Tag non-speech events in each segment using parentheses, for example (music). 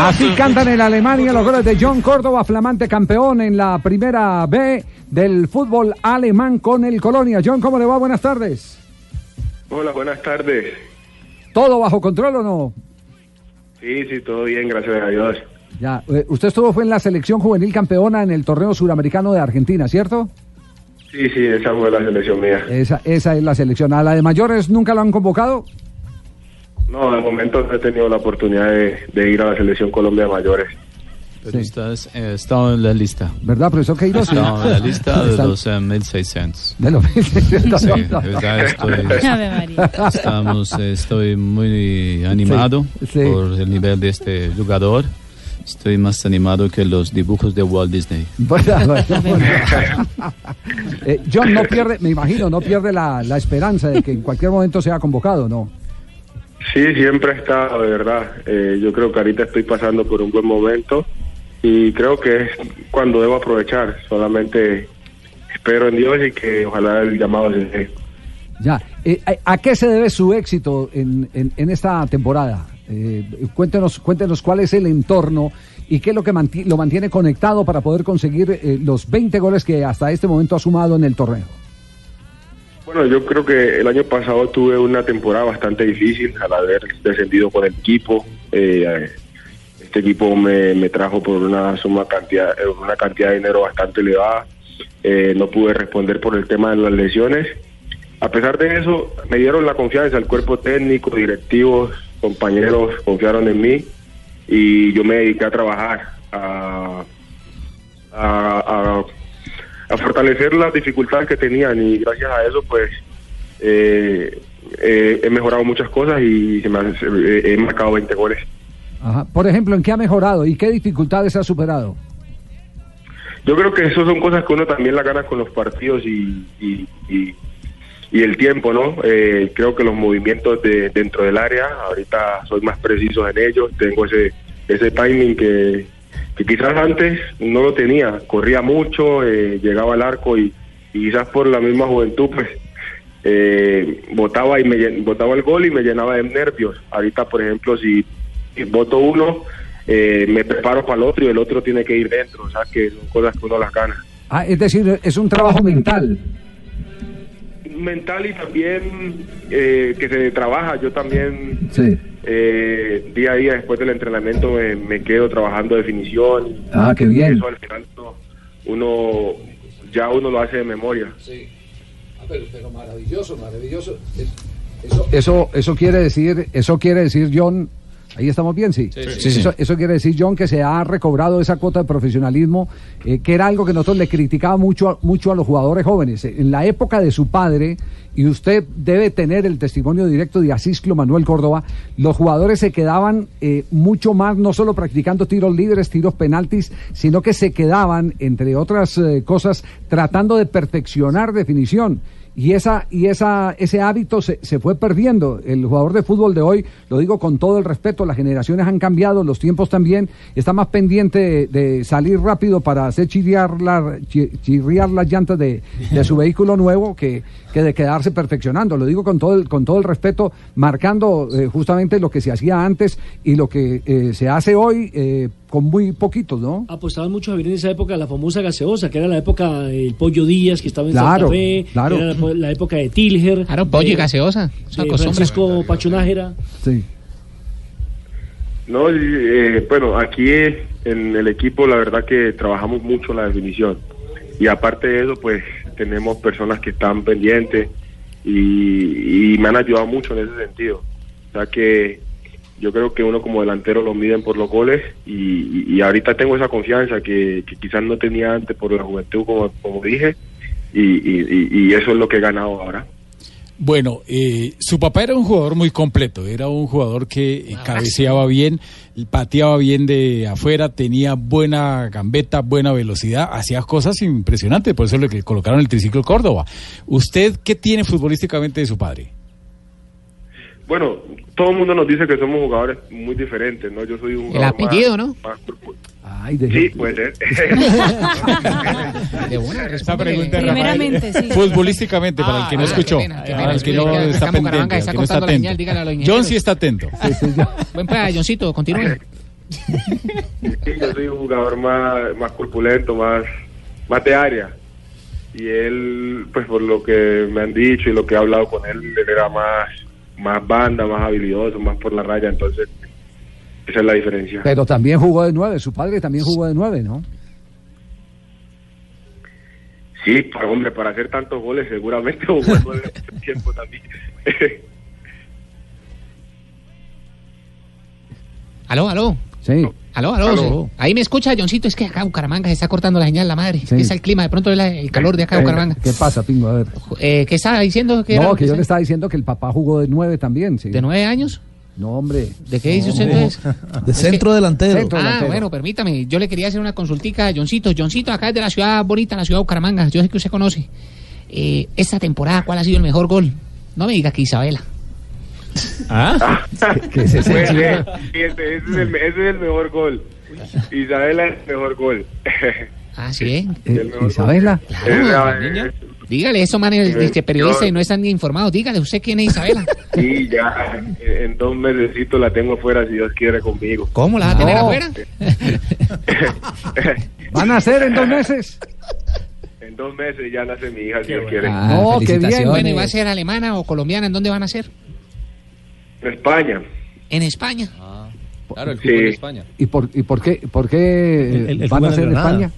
Así cantan en Alemania los goles de John Córdoba, flamante campeón en la primera B del fútbol alemán con el Colonia. John, ¿cómo le va? Buenas tardes. Hola, buenas tardes. ¿Todo bajo control o no? Sí, sí, todo bien, gracias a Dios. Ya, eh, usted estuvo fue en la selección juvenil campeona en el torneo suramericano de Argentina, ¿cierto? Sí, sí, esa fue la selección mía. Esa, esa es la selección. ¿A la de mayores nunca lo han convocado? No, de momento no he tenido la oportunidad de, de ir a la selección Colombia de mayores. Pero estás, eh, está en la lista. ¿Verdad, profesor Queiroz? Está en la lista de los eh, 1600. De los 1600. Sí, de verdad estoy, (laughs) estamos, eh, estoy muy animado Sí, sí. por el nivel de este jugador. Estoy más animado que los dibujos de Walt Disney. (laughs) Bueno, bueno, bueno. Eh, John no pierde, me imagino, no pierde la, la esperanza de que en cualquier momento sea convocado, ¿no? Sí, siempre he estado, de verdad. Eh, yo creo que ahorita estoy pasando por un buen momento y creo que es cuando debo aprovechar. Solamente espero en Dios y que ojalá el llamado se dé. Ya. Eh, ¿a, a qué se debe su éxito en, en- en esta temporada? Eh, cuéntenos, cuéntenos cuál es el entorno y qué es lo que lo mantiene conectado para poder conseguir eh, los 20 goles que hasta este momento ha sumado en el torneo. Bueno, yo creo que el año pasado tuve una temporada bastante difícil al haber descendido con el equipo. Eh, este equipo me, trajo por una suma cantidad, una cantidad de dinero bastante elevada. Eh, no pude responder por el tema de las lesiones. A pesar de eso, me dieron la confianza, el cuerpo técnico, directivos, compañeros confiaron en mí y yo me dediqué a trabajar, a, a- a fortalecer las dificultades que tenían y gracias a eso pues eh, eh, he mejorado muchas cosas y se me ha- eh, he marcado 20 goles. Ajá. Por ejemplo, ¿en qué ha mejorado y qué dificultades ha superado? Yo creo que eso son cosas que uno también la gana con los partidos y, y, y- y el tiempo, ¿no? Eh, creo que los movimientos de, dentro del área, ahorita soy más preciso en ellos, tengo ese, ese timing que, que quizás antes no lo tenía, corría mucho, eh, llegaba al arco y, quizás por la misma juventud, pues eh, botaba y me botaba el gol y me llenaba de nervios. Ahorita, por ejemplo, si, si voto uno, eh, me preparo para el otro y el otro tiene que ir dentro, o sea que son cosas que uno las gana. Ah, es decir, es un trabajo mental. Mental y también eh, que se trabaja, yo también Sí. eh, día a día después del entrenamiento me, me quedo trabajando definición. Ah, qué bien. Eso al final uno, uno- ya uno lo hace de memoria. pero, maravilloso, maravilloso. Eso, eso, eso quiere decir, eso quiere decir, John. Ahí estamos bien, sí. sí, sí. Eso, eso quiere decir, John, que se ha recobrado esa cuota de profesionalismo, eh, que era algo que nosotros le criticaba mucho, a- mucho a los jugadores jóvenes. En la época de su padre, y usted debe tener el testimonio directo de Asisclo Manuel Córdoba, los jugadores se quedaban eh, mucho más, no solo practicando tiros libres, tiros penaltis, sino que se quedaban, entre otras eh, cosas, tratando de perfeccionar definición. Y esa y esa ese hábito se, se fue perdiendo. El jugador de fútbol de hoy, lo digo con todo el respeto, las generaciones han cambiado, los tiempos también, está más pendiente de, de salir rápido para hacer chirriar, la, chi- chirriar las llantas de, de su (laughs) vehículo nuevo que, que de quedarse perfeccionando. Lo digo con todo el, con todo el respeto, marcando eh, justamente lo que se hacía antes y lo que eh, se hace hoy eh, con muy poquitos, ¿no? Apostaban mucho Javier en esa época la famosa gaseosa, que era la época del Pollo Díaz, que estaba en Claro, Santa Fe, claro. que era la, la época de Tilger, Claro, pollo y gaseosa. de. Francisco Pachunájera. Sí. No, eh, bueno, aquí en el equipo la verdad que trabajamos mucho la definición y aparte de eso pues tenemos personas que están pendientes y, y me han ayudado mucho en ese sentido. O sea que yo creo que uno como delantero lo miden por los goles y, ahorita tengo esa confianza que, que quizás no tenía antes por la juventud como, como dije y, y- eso es lo que he ganado ahora. Bueno, eh, su papá era un jugador muy completo, era un jugador que cabeceaba bien, pateaba bien de afuera, tenía buena gambeta, buena velocidad, hacía cosas impresionantes, por eso le que colocaron el triciclo Córdoba. ¿Usted qué tiene futbolísticamente de su padre? Bueno, todo el mundo nos dice que somos jugadores muy diferentes, ¿no? Yo soy un El jugador apellido, más- ¿no? más Ay, de- Sí, puede ser. (laughs) De una, Esta pregunta Primeramente, Rafael. sí. Futbolísticamente, para el que no Ah, escuchó, para el que no está pendiente, que no está atento. señal, dígale a los John sí está atento. sí, sí, yo- Buen pues, Johncito, continúe. (laughs) Sí, yo soy un jugador más, más corpulento, más, más de área. Y él, pues por lo que me han dicho y lo que he hablado con él, él era más, más banda, más habilidoso, más por la raya. Entonces, esa es la diferencia. Pero también jugó de nueve, su padre también jugó de nueve, ¿no? Sí, para, hombre, para hacer tantos goles seguramente jugó nueve mucho tiempo también. (laughs) Aló, aló. Sí. Aló, aló. Aló. Ahí me escucha, Johncito. Es que acá Bucaramanga se está cortando la señal, la madre. Sí. Es el clima, de pronto es el calor de acá de Eh, Bucaramanga. ¿Qué pasa, Pingo? A ver. Eh, ¿Qué estaba diciendo? Que No, que yo le estaba diciendo que el papá jugó de nueve también, sí. ¿De nueve años? No, hombre. ¿De qué dice usted hombre. entonces? (laughs) De centro que- delantero. Centro. Ah, delantero. bueno, permítame. Yo le quería hacer una consultica a Johncito. Johncito, acá es de la ciudad bonita, la ciudad de Bucaramanga. Yo sé que usted conoce. Eh, esta temporada, ¿cuál ha sido el mejor gol? No me diga que Isabela. ¿Ah? (laughs) ¿Qué es ese ese, es el, ese es el mejor gol. Isabela es el mejor gol. (laughs) Ah, sí, ¿eh? Isabela. Es. Dígale, eso manes de que periodistas y no están ni informados. Dígale, ¿usted quién es Isabela? (laughs) Sí, ya en dos meses la tengo fuera si Dios quiere conmigo. ¿Cómo la va a tener No. afuera? ¿Van a ser en dos meses? en dos meses ya nace mi hija si Dios quiere. Ah, No, qué bien. Bueno, ¿y va a ser alemana o colombiana? ¿En dónde van a ser? En España. En España. Claro, el Sí. fútbol de España. ¿Y por, y por qué, por qué El- el- el van a ser de en. España?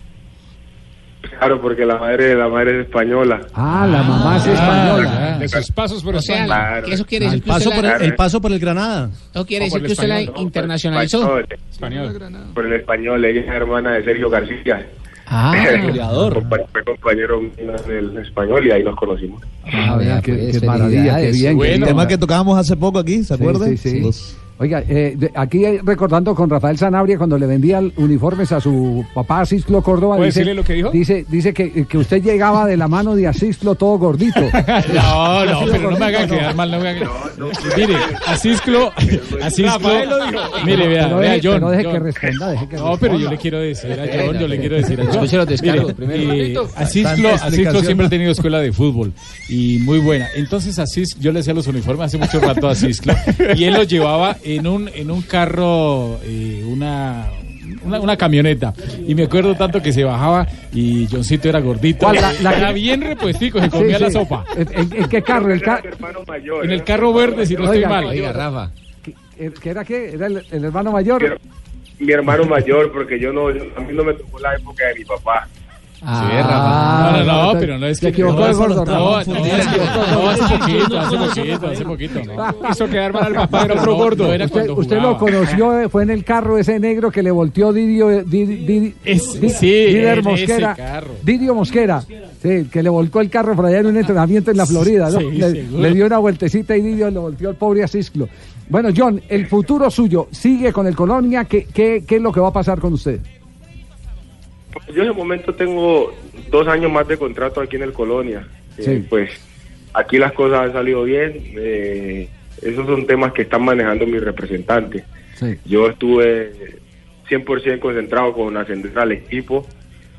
Claro, porque la madre, la madre es española. Ah, la mamá es española. De sus pasos por O sea, España. Claro. que eso quiere decir El que usted paso, por el, el paso por el Granada. no quiere decir que usted la internacionalizó. Español. por el español, ella es hermana de Sergio García. Ah, (laughs) Compa- Fue compañero en el español y ahí nos conocimos. Ah, vea, qué, pues, qué maravilla, qué bien. Bueno. El tema que tocábamos hace poco aquí, ¿se Sí, acuerdan? sí, sí. Los- Oiga, eh, de- aquí eh, recordando con Rafael Sanabria cuando le vendía el- uniformes a su papá Asisclo Córdoba. ¿Puede dice, decirle lo que dijo? Dice, dice que, que usted llegaba de la mano de Asisclo todo gordito. (laughs) No, no, (laughs) pero no me haga quedar mal, no me haga Mire, Asisclo, Asisclo, Rafael lo dijo. mire, vea, Pero vea, deje, John. pero deje John. que responda, deje que No, pero yo le quiero decir a John, yo le quiero decir a John. Escuche los descargos primero. eh, Asisclo, Tanta Asisclo explicación. siempre ha tenido escuela de fútbol y muy buena. Entonces Asis, yo le hacía los uniformes hace mucho rato a Asisclo y él los llevaba en un en un carro, eh, una, una una camioneta y me acuerdo tanto que se bajaba y Johncito era gordito. La- la- era bien repuestico, se Sí, comía la sí. sopa. ¿En, qué carro? El ca- En el carro verde, si no estoy mal. Oiga, Rafa. ¿Qué, qué era qué? ¿Era el, el hermano mayor? Pero mi hermano mayor, porque yo no, yo- a mí no me tocó la época de mi papá. Ah, No, no, no, te- pero no es se que equivocó no, de no, gordo, no, no, no, hace poquito, hace poquito, hace poquito, no. (laughs) Hizo quedar mal al papá, era otro gordo. Era Usted, usted lo conoció, eh, fue en el carro ese negro que le volteó Didio, eh, Di- Di- Es- Di- sí, Didier en ese Mosquera. carro. Didio Mosquera, sí, que le volcó el carro por allá en un entrenamiento en la Florida. ¿no? Sí, le, dio una vueltecita y Didio le volteó el pobre Asisclo. Bueno, John, el futuro suyo, ¿sigue con el Colonia? ¿Qué, qué, qué es lo que va a pasar con usted? Pues yo en el momento tengo dos años más de contrato aquí en el Colonia. Eh, Sí. pues aquí las cosas han salido bien. eh, esos son temas que están manejando mis representantes. Sí. Yo estuve 100% concentrado con ascender al equipo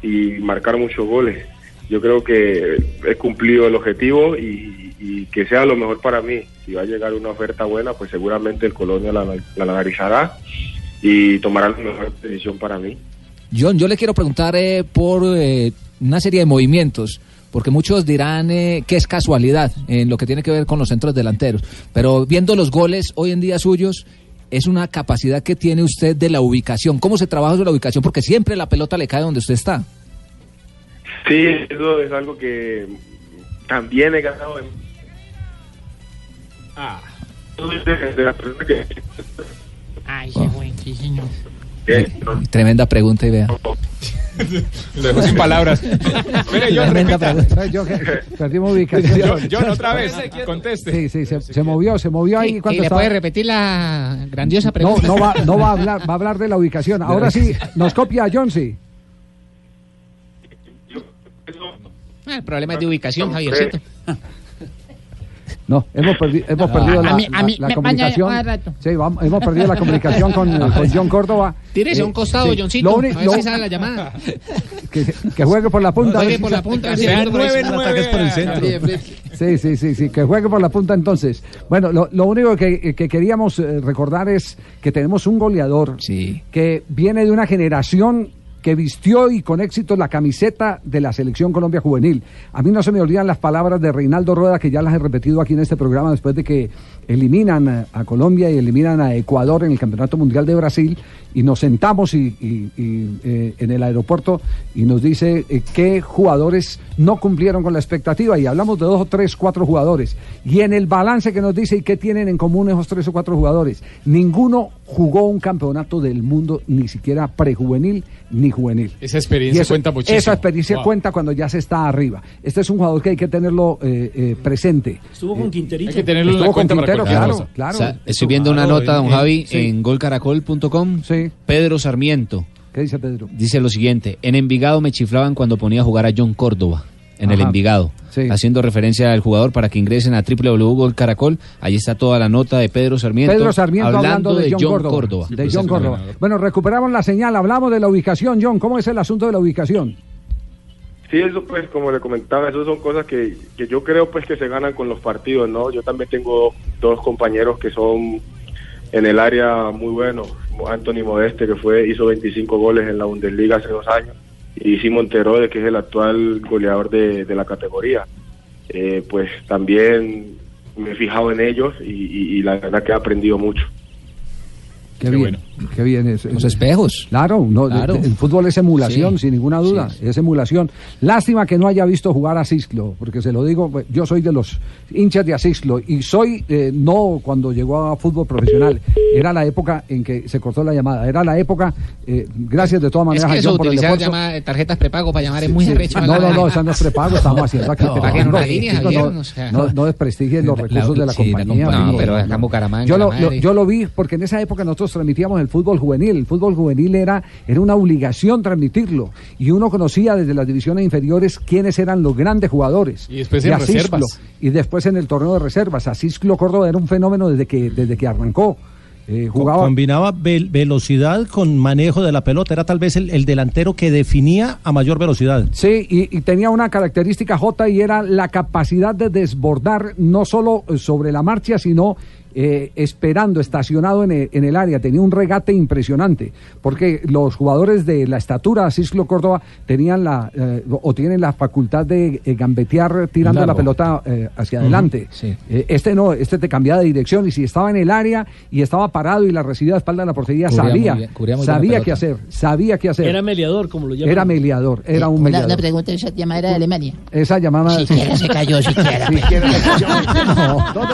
y marcar muchos goles. Yo creo que he cumplido el objetivo y, y que sea lo mejor para mí. Si va a llegar una oferta buena, pues seguramente el Colonia la, la analizará y tomará la mejor decisión para mí. John, yo le quiero preguntar eh, por eh, una serie de movimientos, porque muchos dirán eh, que es casualidad en lo que tiene que ver con los centros delanteros, pero viendo los goles hoy en día suyos, es una capacidad que tiene usted de la ubicación. ¿Cómo se trabaja sobre la ubicación? Porque siempre la pelota le cae donde usted está. Sí, eso es algo que también he ganado en... Ah. de las personas que... Ay, qué bueno, sí, señor. Tremenda pregunta y vea. Lo dejo sin palabras. (laughs) Mire, pregunta. Yo, que- perdimos ubicación. John, John, otra vez, conteste. Sí, sí, se, se movió, se movió ahí Sí, cuando ¿Y le estaba- puede repetir la grandiosa No, pregunta? no va, no va a hablar, va a hablar de la ubicación. (laughs) Ahora sí, nos copia a John, sí. Ah, el problema es de ubicación, Javiercito. No, hemos, perdi- hemos perdido a la, mí- a la- mí la comunicación. Sí, vamos, hemos perdido la comunicación con, eh, (laughs) con John Córdoba. Tírese a un costado, sí. Johncito, Lo uni- a ver lo- si sale la llamada. (laughs) que, que juegue por la punta. Juegue por la punta. Sí, sí, sí, sí, que juegue por la punta entonces. Bueno, lo, lo único que, que queríamos eh, recordar es que tenemos un goleador Sí. que viene de una generación que vistió y con éxito la camiseta de la selección Colombia Juvenil. A mí no se me olvidan las palabras de Reinaldo Rueda, que ya las he repetido aquí en este programa después de que eliminan a, Colombia y eliminan a Ecuador en el Campeonato Mundial de Brasil y nos sentamos y, eh, en el aeropuerto y nos dice eh, qué jugadores no cumplieron con la expectativa y hablamos de dos o tres, cuatro jugadores. Y en el balance que nos dice y qué tienen en común esos tres o cuatro jugadores, ninguno jugó un campeonato del mundo, ni siquiera prejuvenil ni juvenil. Esa experiencia eso- cuenta muchísimo. Esa experiencia Wow. cuenta cuando ya se está arriba. Este es un jugador que hay que tenerlo eh, eh, presente. Estuvo con Quinterito. Hay que tenerlo en la cuenta para Quintero, claro, cosa. claro. O sea, estoy viendo una nota, don Javi, sí. en golcaracol.com. Sí. Pedro Sarmiento ¿Qué dice Pedro? dice lo siguiente: En Envigado me chiflaban cuando ponía a jugar a John Córdoba. En el. Envigado, Sí. haciendo referencia al jugador para que ingresen a www.golcaracol. Ahí está toda la nota de Pedro Sarmiento. Pedro Sarmiento hablando, de, John, Córdoba. De John Córdoba. Bueno, recuperamos la señal, hablamos de la ubicación, John. ¿Cómo es el asunto de la ubicación? Sí, eso pues, como le comentaba, eso son cosas que, que yo creo pues que se ganan con los partidos, ¿no? Yo también tengo dos compañeros que son en el área muy buenos. Anthony Modeste, que fue hizo 25 goles en la Bundesliga hace dos años, y Simon Terode, que es el actual goleador de, de la categoría. Eh, pues también me he fijado en ellos y, y- y la verdad que he aprendido mucho. Qué, Qué bien, bueno. qué bien es. Los espejos. Claro, no, Claro. de- de- el fútbol es emulación, Sí. sin ninguna duda, Sí. es emulación. Lástima que no haya visto jugar a Cislo, porque se lo digo, yo soy de los hinchas de Asislo y soy, eh, no cuando llegó a fútbol profesional, era la época en que se cortó la llamada, era la época, eh, gracias de todas Es maneras que a eso, por el llama- tarjetas prepago para llamar es muy Sí, arrecho. No, no, no, esa no es prepago, estamos (laughs) haciendo aquí. No, línea, Javier, no, o sea. no, no desprestigien los La- recursos de la compañía. No, pero acá en Bucaramanga, Yo lo, yo lo vi porque en esa época nosotros transmitíamos el fútbol juvenil. El fútbol juvenil era, era una obligación transmitirlo. Y uno conocía desde las divisiones inferiores quiénes eran los grandes jugadores. Y después en reservas. y después en el torneo de reservas. Asislo Córdoba era un fenómeno desde que, desde que arrancó. Eh, jugaba Combinaba vel- velocidad con manejo de la pelota. Era tal vez el, el delantero que definía a mayor velocidad. Sí, y, y tenía una característica J y era la capacidad de desbordar no solo sobre la marcha, sino eh, esperando, estacionado en el, en el área. Tenía un regate impresionante, porque los jugadores de la estatura, Cislo Córdoba, tenían la, eh, o tienen la facultad de eh, gambetear tirando la pelota eh, hacia adelante. sí. Eh, este no, este te cambiaba de dirección y si estaba en el área y estaba parado y la recibía a espalda de la portería, Cubría sabía, bien, sabía qué hacer, sabía qué hacer. Era meleador, como lo llaman. Era meliador, era un una, mediador. una pregunta, esa llamada era de Alemania. Esa llamada. Siquiera se cayó, siquiera. (laughs) Siquiera se cayó. (laughs) No.